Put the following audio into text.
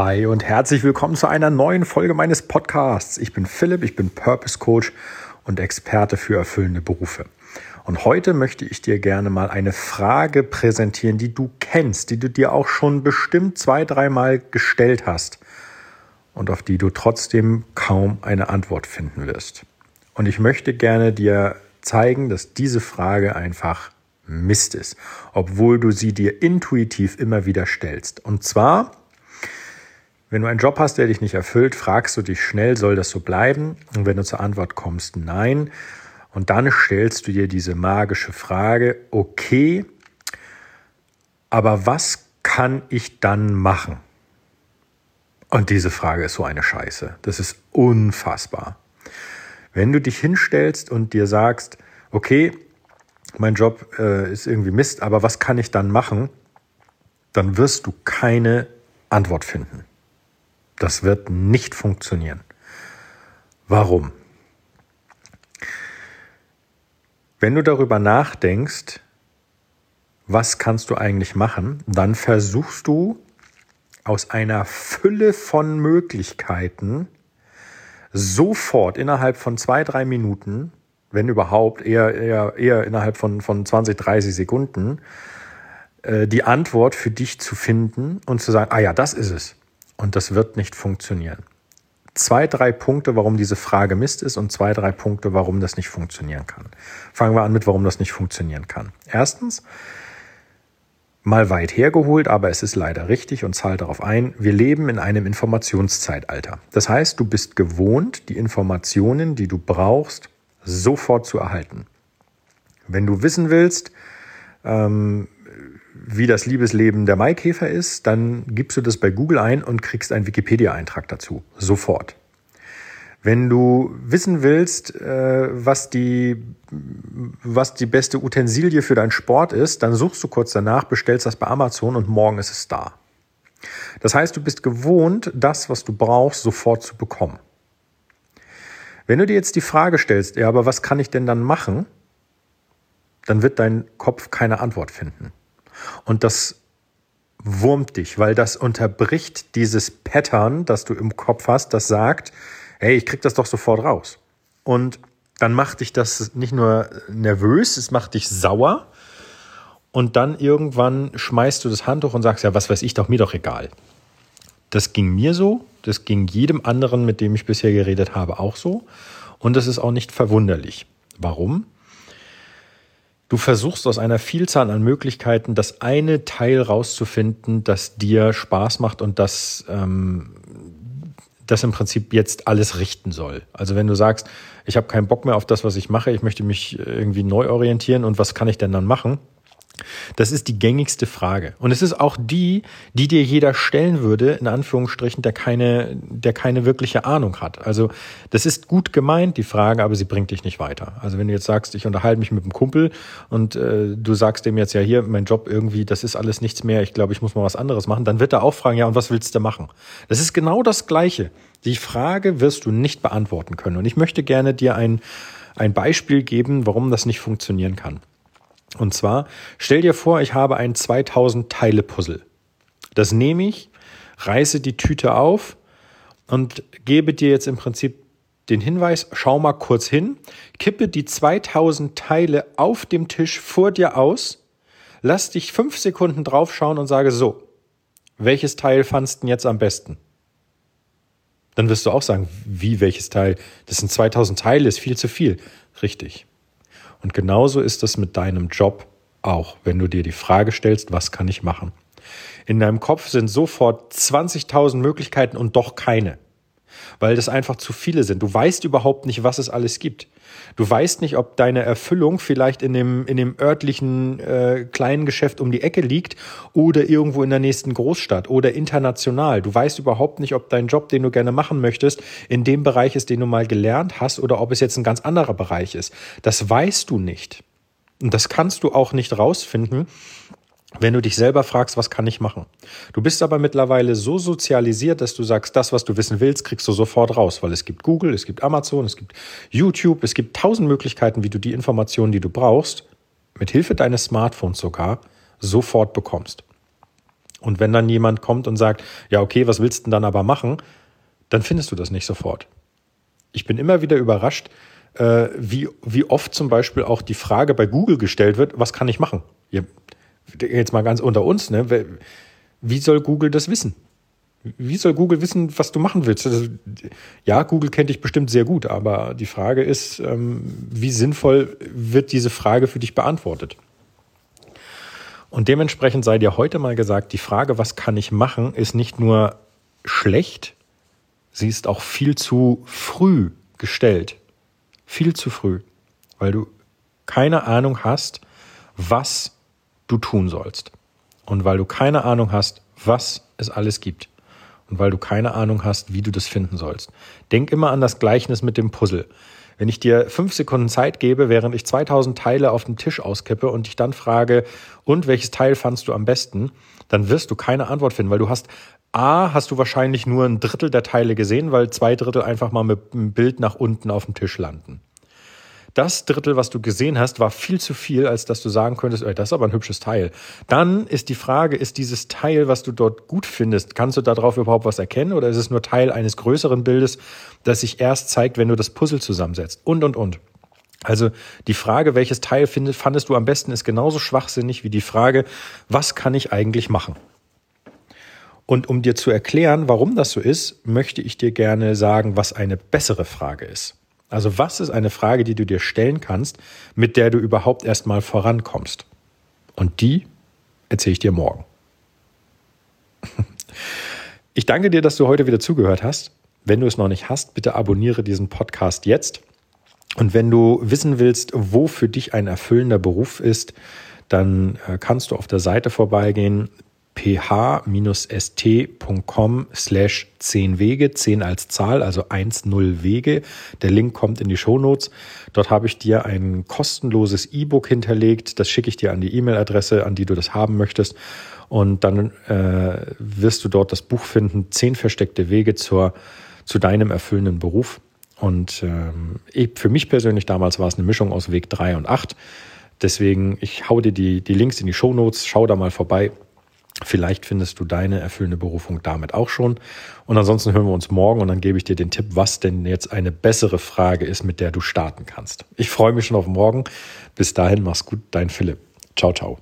Hi und herzlich willkommen zu einer neuen Folge meines Podcasts. Ich bin Philipp, ich bin Purpose Coach und Experte für erfüllende Berufe. Und heute möchte ich dir gerne mal eine Frage präsentieren, die du kennst, die du dir auch schon bestimmt zwei, dreimal gestellt hast und auf die du trotzdem kaum eine Antwort finden wirst. Und ich möchte gerne dir zeigen, dass diese Frage einfach Mist ist, obwohl du sie dir intuitiv immer wieder stellst. Und zwar, wenn du einen Job hast, der dich nicht erfüllt, fragst du dich schnell, soll das so bleiben? Und wenn du zur Antwort kommst, nein, und dann stellst du dir diese magische Frage, okay, aber was kann ich dann machen? Und diese Frage ist so eine Scheiße. Das ist unfassbar. Wenn du dich hinstellst und dir sagst, okay, mein Job äh, ist irgendwie Mist, aber was kann ich dann machen? Dann wirst du keine Antwort finden. Das wird nicht funktionieren. Warum? Wenn du darüber nachdenkst, was kannst du eigentlich machen, dann versuchst du aus einer Fülle von Möglichkeiten sofort innerhalb von zwei, drei Minuten wenn überhaupt, eher, eher, eher innerhalb von, von 20, 30 Sekunden, äh, die Antwort für dich zu finden und zu sagen, ah ja, das ist es. Und das wird nicht funktionieren. Zwei, drei Punkte, warum diese Frage Mist ist und zwei, drei Punkte, warum das nicht funktionieren kann. Fangen wir an mit, warum das nicht funktionieren kann. Erstens, mal weit hergeholt, aber es ist leider richtig und zahlt darauf ein, wir leben in einem Informationszeitalter. Das heißt, du bist gewohnt, die Informationen, die du brauchst, sofort zu erhalten. Wenn du wissen willst, ähm, wie das Liebesleben der Maikäfer ist, dann gibst du das bei Google ein und kriegst einen Wikipedia-Eintrag dazu. Sofort. Wenn du wissen willst, äh, was, die, was die beste Utensilie für deinen Sport ist, dann suchst du kurz danach, bestellst das bei Amazon und morgen ist es da. Das heißt, du bist gewohnt, das, was du brauchst, sofort zu bekommen. Wenn du dir jetzt die Frage stellst, ja, aber was kann ich denn dann machen? Dann wird dein Kopf keine Antwort finden. Und das wurmt dich, weil das unterbricht dieses Pattern, das du im Kopf hast, das sagt, hey, ich krieg das doch sofort raus. Und dann macht dich das nicht nur nervös, es macht dich sauer. Und dann irgendwann schmeißt du das Handtuch und sagst, ja, was weiß ich doch, mir doch egal. Das ging mir so, das ging jedem anderen, mit dem ich bisher geredet habe, auch so. Und das ist auch nicht verwunderlich. Warum? Du versuchst aus einer Vielzahl an Möglichkeiten das eine Teil rauszufinden, das dir Spaß macht und das, ähm, das im Prinzip jetzt alles richten soll. Also wenn du sagst, ich habe keinen Bock mehr auf das, was ich mache, ich möchte mich irgendwie neu orientieren und was kann ich denn dann machen? Das ist die gängigste Frage. Und es ist auch die, die dir jeder stellen würde, in Anführungsstrichen, der keine, der keine wirkliche Ahnung hat. Also, das ist gut gemeint, die Frage, aber sie bringt dich nicht weiter. Also, wenn du jetzt sagst, ich unterhalte mich mit einem Kumpel und äh, du sagst dem jetzt ja hier, mein Job irgendwie, das ist alles nichts mehr, ich glaube, ich muss mal was anderes machen, dann wird er auch fragen, ja, und was willst du machen? Das ist genau das Gleiche. Die Frage wirst du nicht beantworten können. Und ich möchte gerne dir ein, ein Beispiel geben, warum das nicht funktionieren kann. Und zwar, stell dir vor, ich habe ein 2000 Teile Puzzle. Das nehme ich, reiße die Tüte auf und gebe dir jetzt im Prinzip den Hinweis, schau mal kurz hin, kippe die 2000 Teile auf dem Tisch vor dir aus, lass dich fünf Sekunden draufschauen und sage so, welches Teil fandst du jetzt am besten? Dann wirst du auch sagen, wie welches Teil? Das sind 2000 Teile, ist viel zu viel. Richtig. Und genauso ist es mit deinem Job auch, wenn du dir die Frage stellst, was kann ich machen? In deinem Kopf sind sofort 20.000 Möglichkeiten und doch keine weil das einfach zu viele sind. Du weißt überhaupt nicht, was es alles gibt. Du weißt nicht, ob deine Erfüllung vielleicht in dem, in dem örtlichen äh, kleinen Geschäft um die Ecke liegt oder irgendwo in der nächsten Großstadt oder international. Du weißt überhaupt nicht, ob dein Job, den du gerne machen möchtest, in dem Bereich ist, den du mal gelernt hast oder ob es jetzt ein ganz anderer Bereich ist. Das weißt du nicht. Und das kannst du auch nicht rausfinden, wenn du dich selber fragst, was kann ich machen? Du bist aber mittlerweile so sozialisiert, dass du sagst, das, was du wissen willst, kriegst du sofort raus, weil es gibt Google, es gibt Amazon, es gibt YouTube, es gibt tausend Möglichkeiten, wie du die Informationen, die du brauchst, mit Hilfe deines Smartphones sogar, sofort bekommst. Und wenn dann jemand kommt und sagt, ja, okay, was willst du denn dann aber machen? Dann findest du das nicht sofort. Ich bin immer wieder überrascht, äh, wie, wie oft zum Beispiel auch die Frage bei Google gestellt wird, was kann ich machen? Jetzt mal ganz unter uns, ne? Wie soll Google das wissen? Wie soll Google wissen, was du machen willst? Also, ja, Google kennt dich bestimmt sehr gut, aber die Frage ist, ähm, wie sinnvoll wird diese Frage für dich beantwortet? Und dementsprechend sei dir heute mal gesagt, die Frage, was kann ich machen, ist nicht nur schlecht, sie ist auch viel zu früh gestellt. Viel zu früh, weil du keine Ahnung hast, was du tun sollst. Und weil du keine Ahnung hast, was es alles gibt. Und weil du keine Ahnung hast, wie du das finden sollst. Denk immer an das Gleichnis mit dem Puzzle. Wenn ich dir fünf Sekunden Zeit gebe, während ich 2000 Teile auf dem Tisch auskippe und dich dann frage, und welches Teil fandst du am besten, dann wirst du keine Antwort finden, weil du hast A, hast du wahrscheinlich nur ein Drittel der Teile gesehen, weil zwei Drittel einfach mal mit dem Bild nach unten auf dem Tisch landen das Drittel, was du gesehen hast, war viel zu viel, als dass du sagen könntest, ey, das ist aber ein hübsches Teil. Dann ist die Frage, ist dieses Teil, was du dort gut findest, kannst du darauf überhaupt was erkennen oder ist es nur Teil eines größeren Bildes, das sich erst zeigt, wenn du das Puzzle zusammensetzt? Und, und, und. Also die Frage, welches Teil fandest du am besten, ist genauso schwachsinnig wie die Frage, was kann ich eigentlich machen? Und um dir zu erklären, warum das so ist, möchte ich dir gerne sagen, was eine bessere Frage ist. Also was ist eine Frage, die du dir stellen kannst, mit der du überhaupt erstmal vorankommst? Und die erzähle ich dir morgen. Ich danke dir, dass du heute wieder zugehört hast. Wenn du es noch nicht hast, bitte abonniere diesen Podcast jetzt. Und wenn du wissen willst, wo für dich ein erfüllender Beruf ist, dann äh, kannst du auf der Seite vorbeigehen ph-st.com slash 10 Wege, 10 als Zahl, also 1-0 Wege. Der Link kommt in die Shownotes. Dort habe ich dir ein kostenloses E-Book hinterlegt. Das schicke ich dir an die E-Mail-Adresse, an die du das haben möchtest. Und dann äh, wirst du dort das Buch finden, 10 versteckte Wege zur, zu deinem erfüllenden Beruf. Und ähm, für mich persönlich damals war es eine Mischung aus Weg 3 und 8. Deswegen, ich hau dir die, die Links in die Shownotes, schau da mal vorbei Vielleicht findest du deine erfüllende Berufung damit auch schon. Und ansonsten hören wir uns morgen und dann gebe ich dir den Tipp, was denn jetzt eine bessere Frage ist, mit der du starten kannst. Ich freue mich schon auf morgen. Bis dahin, mach's gut, dein Philipp. Ciao, ciao.